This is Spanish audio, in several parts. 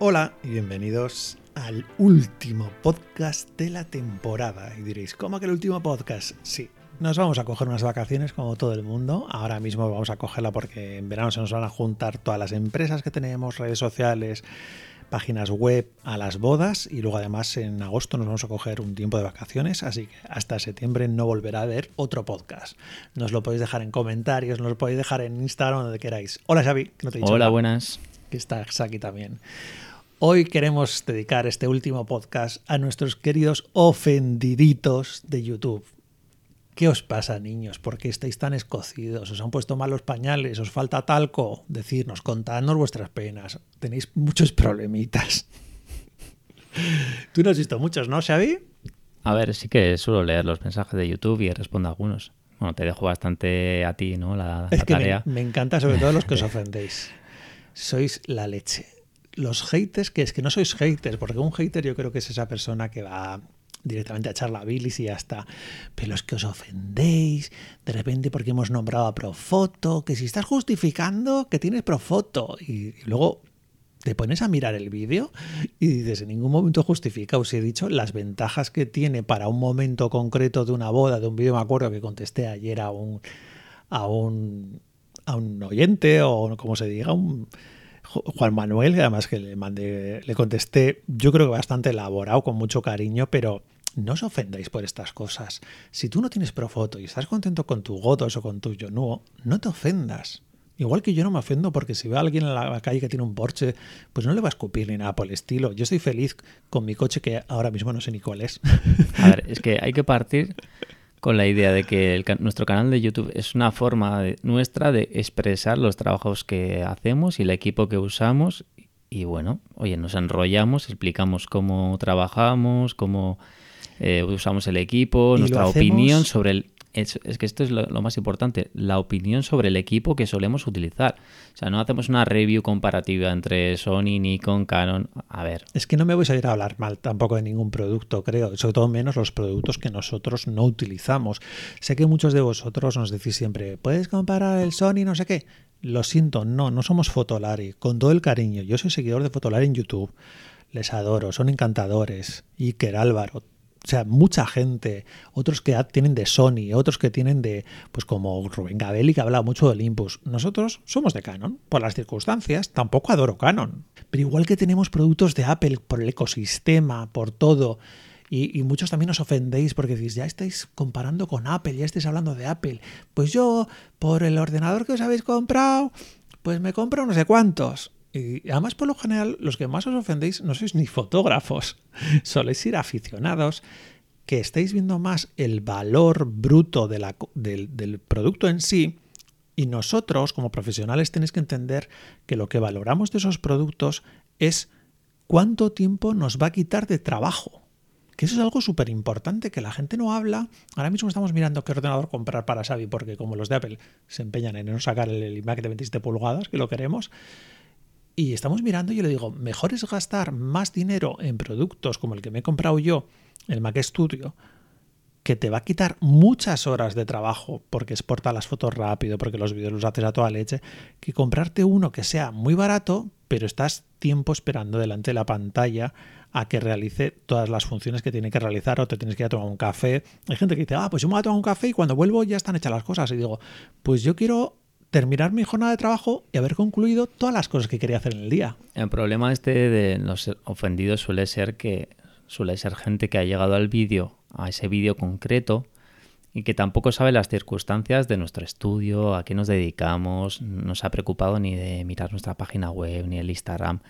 Hola y bienvenidos al último podcast de la temporada. Y diréis, ¿cómo que el último podcast? Sí, nos vamos a coger unas vacaciones como todo el mundo. Ahora mismo vamos a cogerla porque en verano se nos van a juntar todas las empresas que tenemos, redes sociales, páginas web a las bodas y luego además en agosto nos vamos a coger un tiempo de vacaciones, así que hasta septiembre no volverá a haber otro podcast. Nos lo podéis dejar en comentarios, nos lo podéis dejar en Instagram, donde queráis. Hola Xavi, que no te he dicho Hola, nada, buenas. Que estás aquí también. Hoy queremos dedicar este último podcast a nuestros queridos ofendiditos de YouTube. ¿Qué os pasa, niños? ¿Por qué estáis tan escocidos? ¿Os han puesto mal los pañales? ¿Os falta talco? Decirnos, contadnos vuestras penas. Tenéis muchos problemitas. Tú no has visto muchos, ¿no, Xavi? A ver, sí que suelo leer los mensajes de YouTube y respondo a algunos. Bueno, te dejo bastante a ti, ¿no? La, Es que me, tarea. me encanta sobre todo los que os ofendéis. Sois la leche. Los haters, que es que no sois haters, porque un hater yo creo que es esa persona que va directamente a echar la bilis y ya está. Pero los que os ofendéis, de repente porque hemos nombrado a Profoto, que si estás justificando que tienes Profoto y, y luego te pones a mirar el vídeo y dices, en ningún momento justifica, os he dicho las ventajas que tiene para un momento concreto de una boda, de un vídeo, me acuerdo que contesté ayer a un, a un, a un oyente o como se diga, un Ju- Juan Manuel, que además que le mandé, le contesté, yo creo que bastante elaborado, con mucho cariño, pero no os ofendáis por estas cosas. Si tú no tienes Profoto y estás contento con tu Godos o con tu Yonuo, no te ofendas. Igual que yo no me ofendo porque si veo a alguien en la calle que tiene un Porsche, pues no le va a escupir ni nada por el estilo. Yo estoy feliz con mi coche que ahora mismo no sé ni cuál es. A ver, es que hay que partir con la idea de que el nuestro canal de YouTube es una forma de- nuestra de expresar los trabajos que hacemos y el equipo que usamos. Y bueno, oye, nos enrollamos, explicamos cómo trabajamos, cómo eh, usamos el equipo, nuestra opinión sobre el... Es, que esto es lo, lo más importante, la opinión sobre el equipo que solemos utilizar. O sea, no hacemos una review comparativa entre Sony, Nikon, Canon. A ver, Es que no me voy a ir a hablar mal tampoco de ningún producto, creo, sobre todo menos los productos que nosotros no utilizamos. Sé que muchos de vosotros nos decís siempre, ¿puedes comparar el Sony no sé qué? Lo siento, no, no somos Fotolari, con todo el cariño. Yo soy seguidor de Fotolari en YouTube, les adoro, son encantadores. Iker, Álvaro, o sea, mucha gente, otros que tienen de Sony, otros que tienen de, pues como Rubén Gabelli, que habla mucho del Olympus. Nosotros somos de Canon, por las circunstancias, tampoco adoro Canon. Pero igual que tenemos productos de Apple por el ecosistema, por todo, y, y muchos también os ofendéis porque decís, ya estáis comparando con Apple, ya estáis hablando de Apple. Pues yo, por el ordenador que os habéis comprado, pues me compro no sé cuántos. Y además, por lo general, los que más os ofendéis no sois ni fotógrafos, soléis ser aficionados que estáis viendo más el valor bruto del producto en sí. Y nosotros, como profesionales, tenéis que entender que lo que valoramos de esos productos es cuánto tiempo nos va a quitar de trabajo. Que eso es algo súper importante que la gente no habla. Ahora mismo estamos mirando qué ordenador comprar para Xavi, porque como los de Apple se empeñan en no sacar el iMac de 27 pulgadas, que lo queremos, y estamos mirando y yo le digo, mejor es gastar más dinero en productos como el que me he comprado yo, el Mac Studio, que te va a quitar muchas horas de trabajo porque exporta las fotos rápido, porque los vídeos los haces a toda leche, que comprarte uno que sea muy barato, pero estás tiempo esperando delante de la pantalla a que realice todas las funciones que tiene que realizar o te tienes que ir a tomar un café. Hay gente que dice, ah, pues yo me voy a tomar un café y cuando vuelvo ya están hechas las cosas. Y digo, pues yo quiero terminar mi jornada de trabajo y haber concluido todas las cosas que quería hacer en el día. El problema este de los ofendidos suele ser que suele ser gente que ha llegado al vídeo, a ese vídeo concreto, y que tampoco sabe las circunstancias de nuestro estudio, a qué nos dedicamos, no se ha preocupado ni de mirar nuestra página web, ni el Instagram.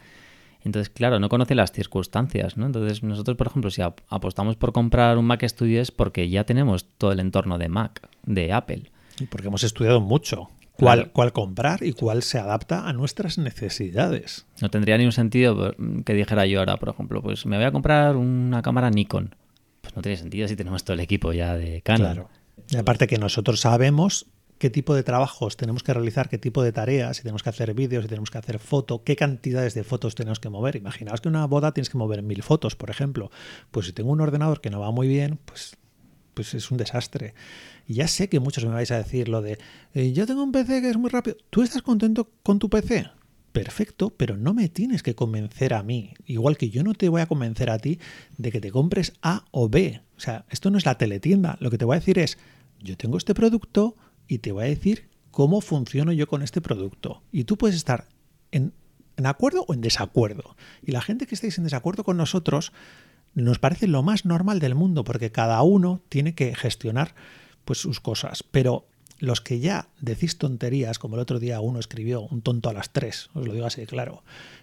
Entonces, claro, no conoce las circunstancias, ¿no? Entonces, nosotros, por ejemplo, si ap- apostamos por comprar un Mac Studio es porque ya tenemos todo el entorno de Mac, de Apple. Y porque hemos estudiado mucho cuál, Claro. cuál comprar y cuál se adapta a nuestras necesidades. No tendría ningún sentido que dijera yo ahora, por ejemplo, pues me voy a comprar una cámara Nikon. Pues no tiene sentido si tenemos todo el equipo ya de Canon. Claro. Y aparte que nosotros sabemos qué tipo de trabajos tenemos que realizar, qué tipo de tareas, si tenemos que hacer vídeos, si tenemos que hacer foto, qué cantidades de fotos tenemos que mover. Imaginaos que en una boda tienes que mover mil fotos, por ejemplo. Pues si tengo un ordenador que no va muy bien, pues, pues es un desastre. Y ya sé que muchos me vais a decir lo de, eh, yo tengo un PC que es muy rápido. ¿Tú estás contento con tu PC? perfecto, pero no me tienes que convencer a mí. Igual que yo no te voy a convencer a ti de que te compres A o B. O sea, esto no es la teletienda. Lo que te voy a decir es, yo tengo este producto y te voy a decir cómo funciono yo con este producto. Y tú puedes estar en, en acuerdo o en desacuerdo. Y la gente que estéis en desacuerdo con nosotros nos parece lo más normal del mundo, porque cada uno tiene que gestionar pues sus cosas. Pero los que ya decís tonterías, como el otro día uno escribió, un tonto a las tres, os lo digo así claro,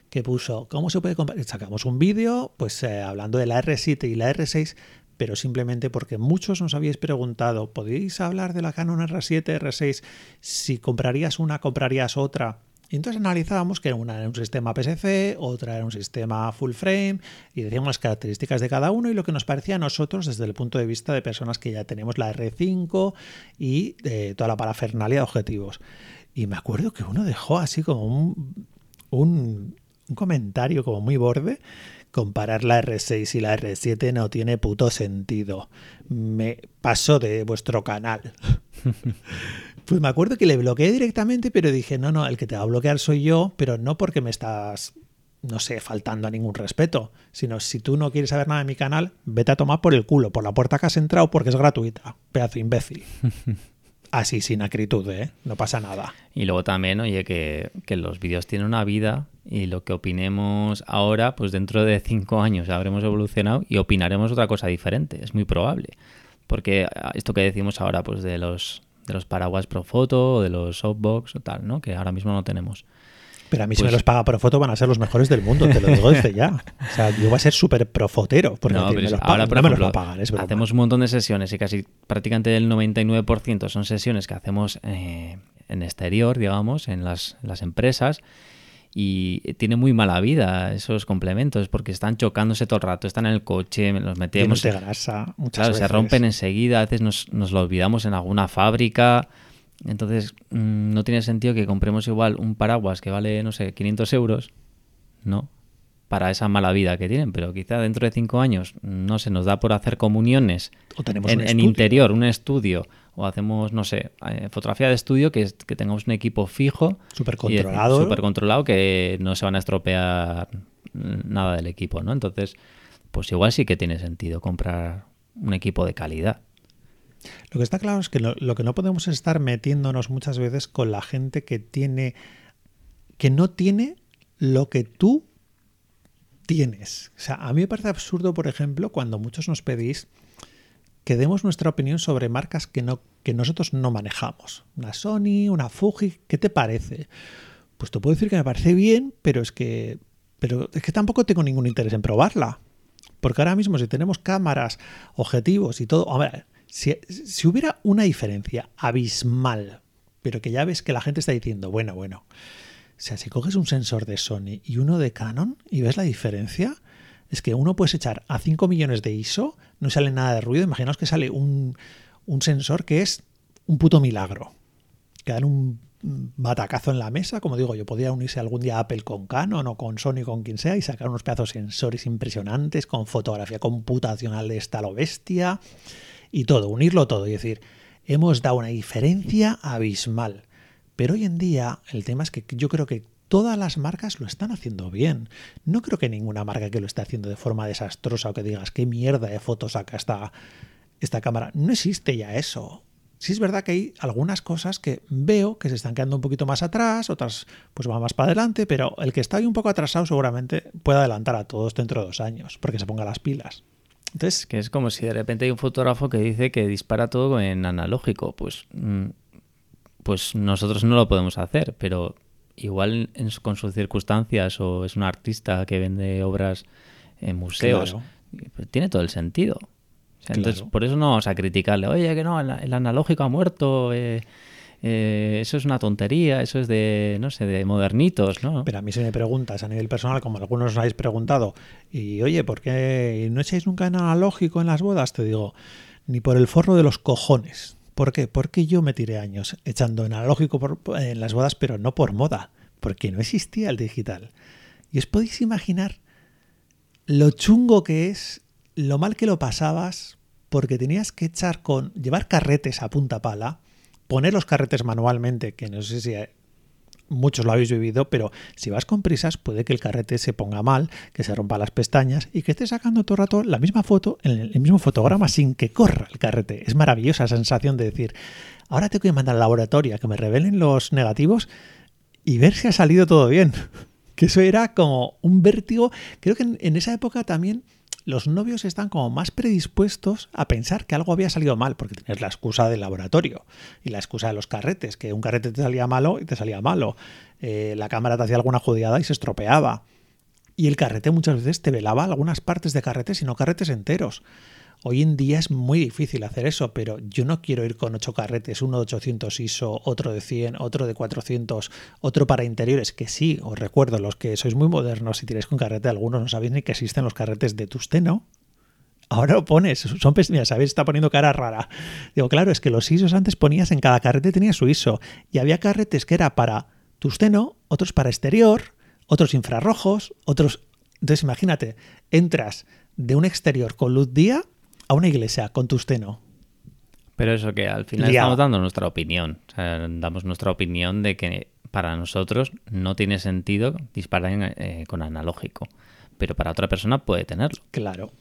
que puso, ¿cómo se puede comprar? Sacamos un vídeo, pues eh, hablando de la R7 y la R6, pero simplemente porque muchos nos habíais preguntado, ¿podéis hablar de la Canon R7, R6? Si comprarías una, comprarías otra. Y entonces analizábamos que una era un sistema PSC, otra era un sistema full frame, y decíamos las características de cada uno y lo que nos parecía a nosotros desde el punto de vista de personas que ya tenemos la R5 y de toda la parafernalia de objetivos. Y me acuerdo que uno dejó así como un, un, un comentario como muy borde. Comparar la R6 y la R7 no tiene puto sentido. Me paso de vuestro canal. Pues me acuerdo que le bloqueé directamente, pero dije, no, no, el que te va a bloquear soy yo, pero no porque me estás, no sé, faltando a ningún respeto, sino si tú no quieres saber nada de mi canal, vete a tomar por el culo, por la puerta que has entrado porque es gratuita, pedazo imbécil. Así, sin acritud, ¿eh? No pasa nada. Y luego también, oye, que, que, los vídeos tienen una vida y lo que opinemos ahora, pues dentro de cinco años habremos evolucionado y opinaremos otra cosa diferente. Es muy probable. Porque esto que decimos ahora, pues de los de los paraguas Profoto o de los softbox o tal, ¿no? Que ahora mismo no tenemos. Pero a mí si me los paga Profoto van a ser los mejores del mundo, te lo digo desde ya. O sea, yo voy a ser súper profotero. Porque no, me los ahora, por no me ejemplo, los va a pagar, es hacemos un montón de sesiones y casi prácticamente el 99% son sesiones que hacemos eh, en exterior, digamos, en las, las empresas y tiene muy mala vida esos complementos porque están chocándose todo el rato, están en el coche, los metemos. de grasa, muchas claro, veces. se rompen enseguida, a veces nos, nos, lo olvidamos en alguna fábrica. Entonces, mmm, no tiene sentido que compremos igual un paraguas que vale, no sé, 500 euros, ¿no? Para esa mala vida que tienen, pero quizá dentro de cinco años no se nos da por hacer comuniones o tenemos en, un en estudio. interior, un estudio, o hacemos, no sé, eh, fotografía de estudio, que, tengamos un equipo fijo. Súper controlado. Súper controlado, que no se van a estropear nada del equipo, ¿no? Entonces, pues igual sí que tiene sentido comprar un equipo de calidad. Lo que está claro es que lo, lo, que no podemos es estar metiéndonos muchas veces con la gente que tiene que no tiene lo que tú tienes. O sea, a mí me parece absurdo, por ejemplo, cuando muchos nos pedís que demos nuestra opinión sobre marcas que, no, que nosotros no manejamos. Una Sony, una Fuji, ¿qué te parece? Pues te puedo decir que me parece bien, pero es que, pero es que tampoco tengo ningún interés en probarla. Porque ahora mismo si tenemos cámaras, objetivos y todo, ver, si, si hubiera una diferencia abismal, pero que ya ves que la gente está diciendo, bueno, bueno, o sea, si coges un sensor de Sony y uno de Canon y ves la diferencia, es que uno puedes echar a 5 millones de ISO, no sale nada de ruido, imaginaos que sale un, un sensor que es un puto milagro. Que dan un batacazo en la mesa, como digo, yo podría unirse algún día a Apple con Canon o con Sony con quien sea y sacar unos pedazos sensores impresionantes con fotografía computacional de esta lo bestia y todo, unirlo todo y decir, hemos dado una diferencia abismal. Pero hoy en día el tema es que yo creo que todas las marcas lo están haciendo bien. No creo que ninguna marca que lo esté haciendo de forma desastrosa o que digas qué mierda de fotos saca esta, esta cámara. No existe ya eso. Sí es verdad que hay algunas cosas que veo que se están quedando un poquito más atrás, otras pues van más para adelante, pero el que está ahí un poco atrasado seguramente puede adelantar a todos dentro de dos años, porque se ponga las pilas. Entonces, que es como si de repente hay un fotógrafo que dice que dispara todo en analógico, pues, pues nosotros no lo podemos hacer, pero igual en, con sus circunstancias o es un artista que vende obras en museos, claro. tiene todo el sentido. O sea, claro. Entonces, por eso no vamos a criticarle, oye, que no, el, el analógico ha muerto, eh, eh, eso es una tontería, eso es de, no sé, de modernitos, ¿no? Pero a mí se me preguntas a nivel personal, como algunos os habéis preguntado, y oye, ¿por qué no echáis nunca en analógico en las bodas? Te digo, ni por el forro de los cojones. ¿Por qué? Porque yo me tiré años echando analógico en las bodas, pero no por moda, porque no existía el digital. Y os podéis imaginar lo chungo que es, lo mal que lo pasabas, porque tenías que echar con, llevar carretes a punta pala, poner los carretes manualmente, que no sé si muchos lo habéis vivido, pero si vas con prisas puede que el carrete se ponga mal, que se rompa las pestañas y que estés sacando todo el rato la misma foto en el mismo fotograma sin que corra el carrete. Es maravillosa esa sensación de decir, ahora tengo que mandar al laboratorio a que me revelen los negativos y ver si ha salido todo bien. Que eso era como un vértigo. Creo que en, esa época también los novios están como más predispuestos a pensar que algo había salido mal, porque tenías la excusa del laboratorio y la excusa de los carretes, que un carrete te salía malo y te salía malo. Eh, la cámara te hacía alguna judiada y se estropeaba. Y el carrete muchas veces te velaba algunas partes de carretes y no carretes enteros. Hoy en día es muy difícil hacer eso, pero yo no quiero ir con ocho carretes, uno de 800 ISO, otro de 100, otro de 400, otro para interiores, que sí, os recuerdo, los que sois muy modernos y tiráis con carrete, algunos no sabéis ni que existen los carretes de Tusteno, ahora lo pones. Son mira, sabéis, está poniendo cara rara. Digo, claro, es que los ISOs antes ponías en cada carrete tenía su ISO. Y había carretes que era para tusteno, otros para exterior, otros infrarrojos, otros. Entonces, imagínate, entras de un exterior con luz día a una iglesia con tusteno. Pero eso que al final estamos dando nuestra opinión. damos nuestra opinión de que para nosotros no tiene sentido disparar eh, con analógico. Pero para otra persona puede tenerlo. Claro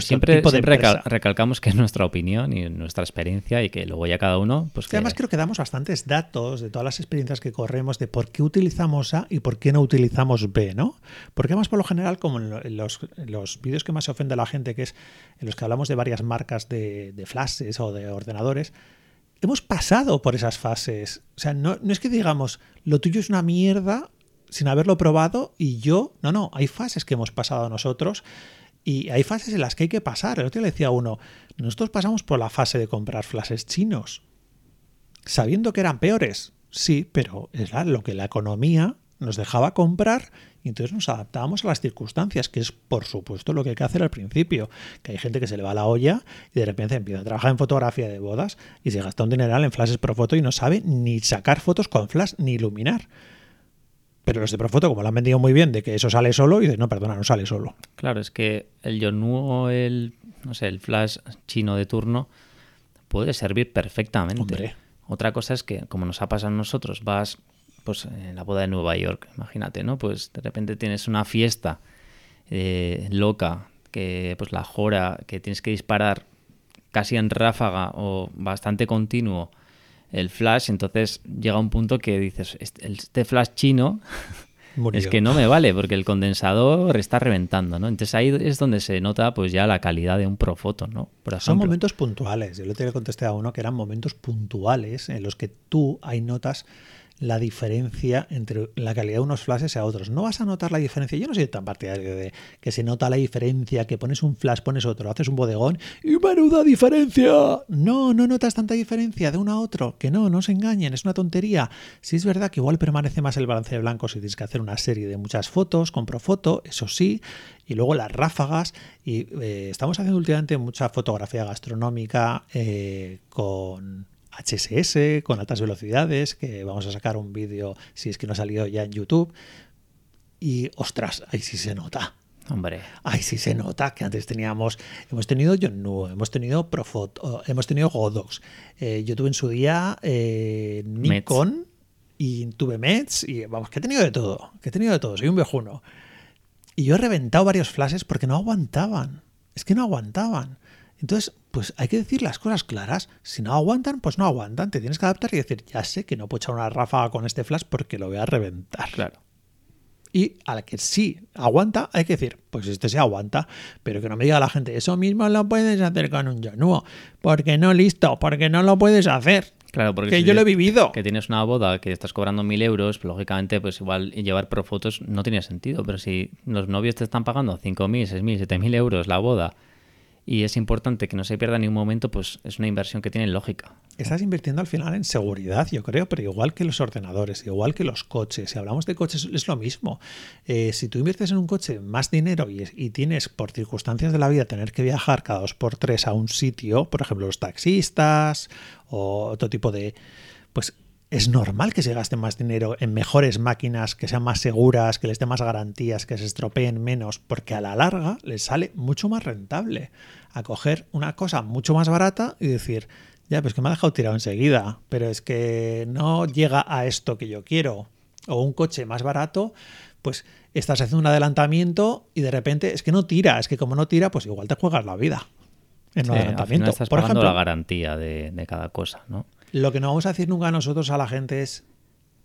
siempre, recalcamos que es nuestra opinión y nuestra experiencia y que luego ya cada uno... Pues Además creo que damos bastantes datos de todas las experiencias que corremos de por qué utilizamos A y por qué no utilizamos B, ¿no? Porque además por lo general, como en los, los vídeos que más se ofende a la gente, que es en los que hablamos de varias marcas de, de flashes o de ordenadores, hemos pasado por esas fases. O sea, no, no es que digamos, lo tuyo es una mierda sin haberlo probado y yo, no, no, hay fases que hemos pasado nosotros y hay fases en las que hay que pasar. El otro le decía a uno, nosotros pasamos por la fase de comprar flashes chinos, sabiendo que eran peores. Sí, pero es lo que la economía nos dejaba comprar y entonces nos adaptábamos a las circunstancias, que es por supuesto lo que hay que hacer al principio. Que hay gente que se le va la olla y de repente empieza a trabajar en fotografía de bodas y se gasta un dineral en flashes pro foto y no sabe ni sacar fotos con flash ni iluminar. Pero los de Profoto, como lo han vendido muy bien, de que eso sale solo, y de no, perdona, no sale solo. Claro, es que el Yonnuo, el, no sé, el flash chino de turno, puede servir perfectamente. Otra cosa es que, como nos ha pasado a nosotros, vas pues en la boda de Nueva York, imagínate, ¿no? Pues de repente tienes una fiesta eh, loca, que pues la jora, que tienes que disparar casi en ráfaga o bastante continuo el flash, entonces llega un punto que dices, este, flash chino es que no me vale porque el condensador está reventando, ¿no? Entonces ahí es donde se nota pues ya la calidad de un Profoto, ¿no? Son momentos puntuales. Yo le tenía contestar a uno que eran momentos puntuales en los que tú hay notas la diferencia entre la calidad de unos flashes a otros. No vas a notar la diferencia. Yo no soy tan partidario de que se nota la diferencia, que pones un flash, pones otro, haces un bodegón y menuda diferencia. No, no notas tanta diferencia de uno a otro. Que no, no se engañen, es una tontería. Si es verdad que igual permanece más el balance de blancos si tienes que hacer una serie de muchas fotos, compro foto, eso sí, y luego las ráfagas. Y eh, estamos haciendo últimamente mucha fotografía gastronómica eh, con HSS con altas velocidades, que vamos a sacar un vídeo si es que no ha salido ya en YouTube. Y ostras, ahí sí se nota. Hombre. Ahí sí se nota que antes teníamos, hemos tenido Yonnu, hemos tenido Profot, hemos tenido Godox. Eh, yo tuve en su día eh, Nikon y tuve Mets y vamos, que he tenido de todo, que he tenido de todo, soy un viejuno. Y yo he reventado varios flashes porque no aguantaban. Es que no aguantaban. Entonces, pues hay que decir las cosas claras. Si no aguantan, pues no aguantan. Te tienes que adaptar y decir, ya sé que no puedo echar una ráfaga con este flash porque lo voy a reventar. Claro. Y a la que sí aguanta, hay que decir, pues este se aguanta, pero que no me diga la gente, eso mismo lo puedes hacer con un Yanuo, porque no listo, porque no lo puedes hacer. Claro, porque que yo lo he vivido. Que tienes una boda que estás cobrando mil euros, pues, lógicamente, pues igual llevar pro fotos no tiene sentido. Pero si los novios te están pagando cinco mil, seis mil, siete mil euros la boda y es importante que no se pierda ningún momento, pues es una inversión que tiene lógica. Estás invirtiendo al final en seguridad, yo creo, pero igual que los ordenadores, igual que los coches. Si hablamos de coches, es lo mismo. Eh, si tú inviertes en un coche más dinero y, y, tienes, por circunstancias de la vida, tener que viajar cada dos por tres a un sitio, por ejemplo, los taxistas o otro tipo de. Pues es normal que se gaste más dinero en mejores máquinas, que sean más seguras, que les dé más garantías, que se estropeen menos, porque a la larga les sale mucho más rentable a coger una cosa mucho más barata y decir, ya, pues que me ha dejado tirado enseguida, pero es que no llega a esto que yo quiero. o un coche más barato, pues estás haciendo un adelantamiento y de repente es que no tira, es que como no tira, pues igual te juegas la vida en un Sí, al adelantamiento. final estás Por pagando ejemplo, la garantía de, de cada cosa, ¿no? Lo que no vamos a decir nunca nosotros a la gente es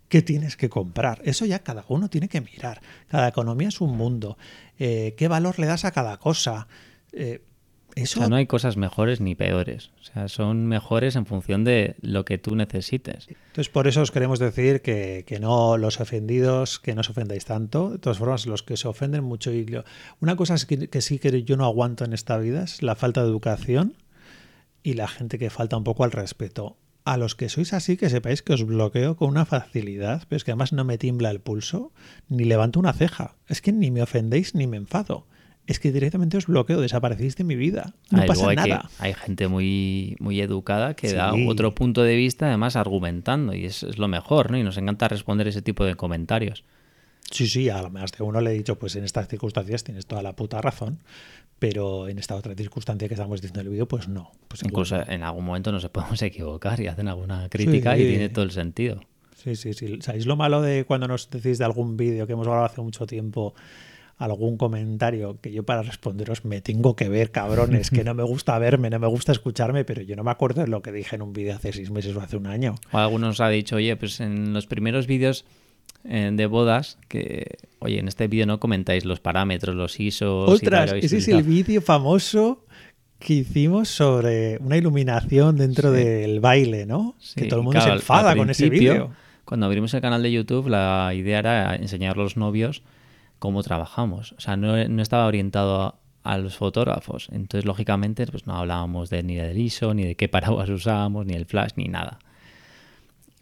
qué tienes que comprar. Eso ya cada uno tiene que mirar. Cada economía es un mundo. Eh, ¿Qué valor le das a cada cosa? Eh, O eso sea, no hay cosas mejores ni peores. O sea, son mejores en función de lo que tú necesites. Entonces, por eso os queremos decir que, que no los ofendidos, que no os ofendáis tanto. De todas formas, los que se ofenden mucho. Y lo- una cosa es que, que sí que yo no aguanto en esta vida es la falta de educación y la gente que falta un poco al respeto. A los que sois así, que sepáis que os bloqueo con una facilidad, pero es que además no me tiembla el pulso, ni levanto una ceja. Es que ni me ofendéis ni me enfado. Es que directamente os bloqueo, desaparecéis de mi vida. No pasa hay, que- nada. hay gente muy, muy educada que da otro punto de vista, además argumentando, y es, es lo mejor, ¿no? Y nos encanta responder ese tipo de comentarios. Sí, sí, a más de uno le he dicho, pues en estas circunstancias tienes toda la puta razón, pero en esta otra circunstancia que estamos diciendo en el vídeo, pues no. Pues Incluso en algún momento nos podemos equivocar y hacen alguna crítica Sí. y tiene todo el sentido. Sí, sí, sí. ¿Sabéis lo malo de cuando nos decís de algún vídeo que hemos grabado hace mucho tiempo, algún comentario que yo para responderos me tengo que ver, cabrones, que no me gusta verme, no me gusta escucharme, pero yo no me acuerdo de lo que dije en un vídeo hace seis meses o hace un año. O algunos nos ha dicho, oye, pues en los primeros vídeos de bodas, que, oye, en este vídeo no comentáis los parámetros, los ISOs. y tal, ese es tal". el vídeo famoso que hicimos sobre una iluminación dentro Sí. del baile, ¿no? Sí, que todo el mundo claro, se enfada con ese vídeo. Cuando abrimos el canal de YouTube, la idea era enseñar a los novios cómo trabajamos. O sea, no, no estaba orientado a, a los fotógrafos. Entonces, lógicamente, pues no hablábamos de, ni del ISO, ni de qué paraguas usábamos, ni el flash, ni nada.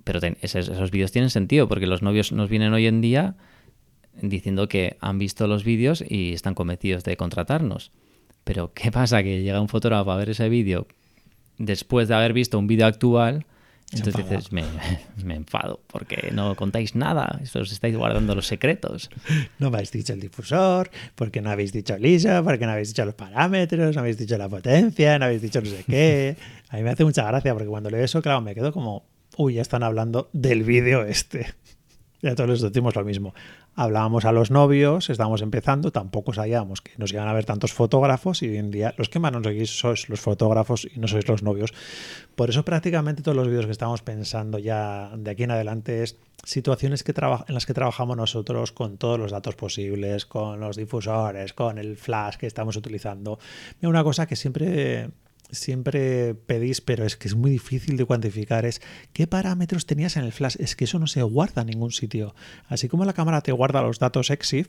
Pero ten- esos, esos vídeos tienen sentido porque los novios nos vienen hoy en día diciendo que han visto los vídeos y están convencidos de contratarnos. Pero ¿qué pasa? Que llega un fotógrafo a ver ese vídeo después de haber visto un vídeo actual. Se Entonces dices, me, me enfado porque no contáis nada, os estáis guardando los secretos. No me habéis dicho el difusor, porque no habéis dicho el ISO, porque no habéis dicho los parámetros, no habéis dicho la potencia, no habéis dicho no sé qué. A mí me hace mucha gracia porque cuando leo eso, claro, me quedo como, uy, ya están hablando del vídeo este. Ya todos les decimos lo mismo. Hablábamos a los novios, estábamos empezando, tampoco sabíamos que nos iban a ver tantos fotógrafos y hoy en día los que más nos seguís sois los fotógrafos y no sois los novios. Por eso prácticamente todos los vídeos que estamos pensando ya de aquí en adelante es situaciones que en las que trabajamos nosotros con todos los datos posibles, con los difusores, con el flash que estamos utilizando. Mira, una cosa que siempre siempre pedís, pero es que es muy difícil de cuantificar, es qué parámetros tenías en el flash. Es que eso no se guarda en ningún sitio. Así como la cámara te guarda los datos EXIF,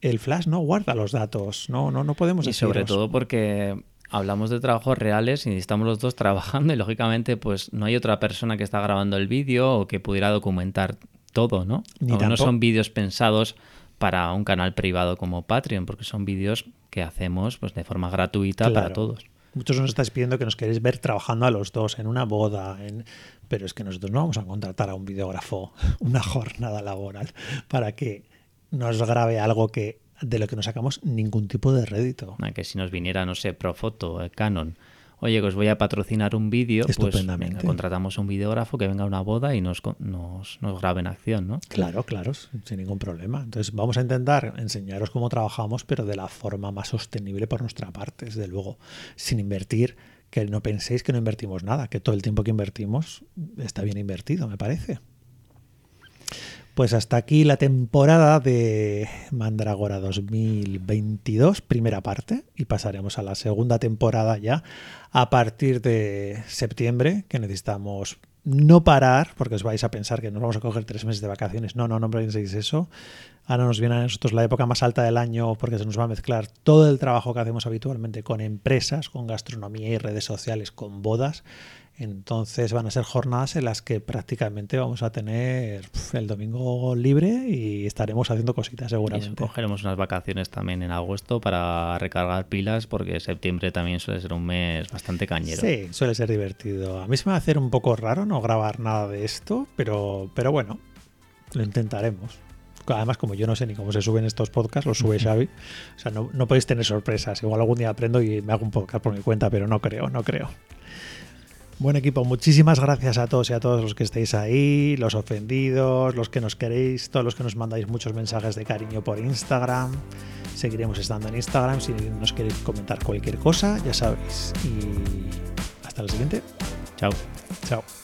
el flash no guarda los datos. No, no, no podemos Y sobre todo porque hablamos de trabajos reales y estamos los dos trabajando y lógicamente pues no hay otra persona que está grabando el vídeo o que pudiera documentar todo, ¿no? Ni no, son vídeos pensados para un canal privado como Patreon, porque son vídeos que hacemos pues de forma gratuita para todos. Muchos nos estáis pidiendo que nos queréis ver trabajando a los dos en una boda, en... pero es que nosotros no vamos a contratar a un videógrafo una jornada laboral para que nos grabe algo que de lo que no sacamos ningún tipo de rédito. Ah, Que si nos viniera, no sé, Profoto, eh, Canon, oye, que os voy a patrocinar un vídeo, pues venga, contratamos a un videógrafo que venga a una boda y nos, nos, nos grabe en acción, ¿no? Claro, claro, sin ningún problema. Entonces vamos a intentar enseñaros cómo trabajamos, pero de la forma más sostenible por nuestra parte, desde luego, sin invertir, que no penséis que no invertimos nada, que todo el tiempo que invertimos está bien invertido, me parece. Pues hasta aquí la temporada de Mandragora 2022, primera parte, y pasaremos a la segunda temporada ya a partir de septiembre, que necesitamos no parar, porque os vais a pensar que nos vamos a coger tres meses de vacaciones. No, no, no penséis eso. Ahora nos viene a nosotros la época más alta del año porque se nos va a mezclar todo el trabajo que hacemos habitualmente con empresas, con gastronomía y redes sociales, con bodas. Entonces van a ser jornadas en las que prácticamente vamos a tener pf, el domingo libre y estaremos haciendo cositas Y eso, seguramente. cogeremos unas vacaciones también en agosto para recargar pilas porque septiembre también suele ser un mes bastante cañero. Sí, suele ser divertido. A mí se me va a hacer un poco raro no grabar nada de esto, pero, pero bueno, lo intentaremos. Además, como yo no sé ni cómo se suben estos podcasts, los sube Xavi. O sea, no, no podéis tener sorpresas. Igual algún día aprendo y me hago un podcast por mi cuenta, pero no creo, no creo. Buen equipo, muchísimas gracias a todos y a todos los que estáis ahí, los ofendidos, los que nos queréis, todos los que nos mandáis muchos mensajes de cariño por Instagram. Seguiremos estando en Instagram si nos queréis comentar cualquier cosa, ya sabéis. Y hasta la siguiente. Chao. Chao.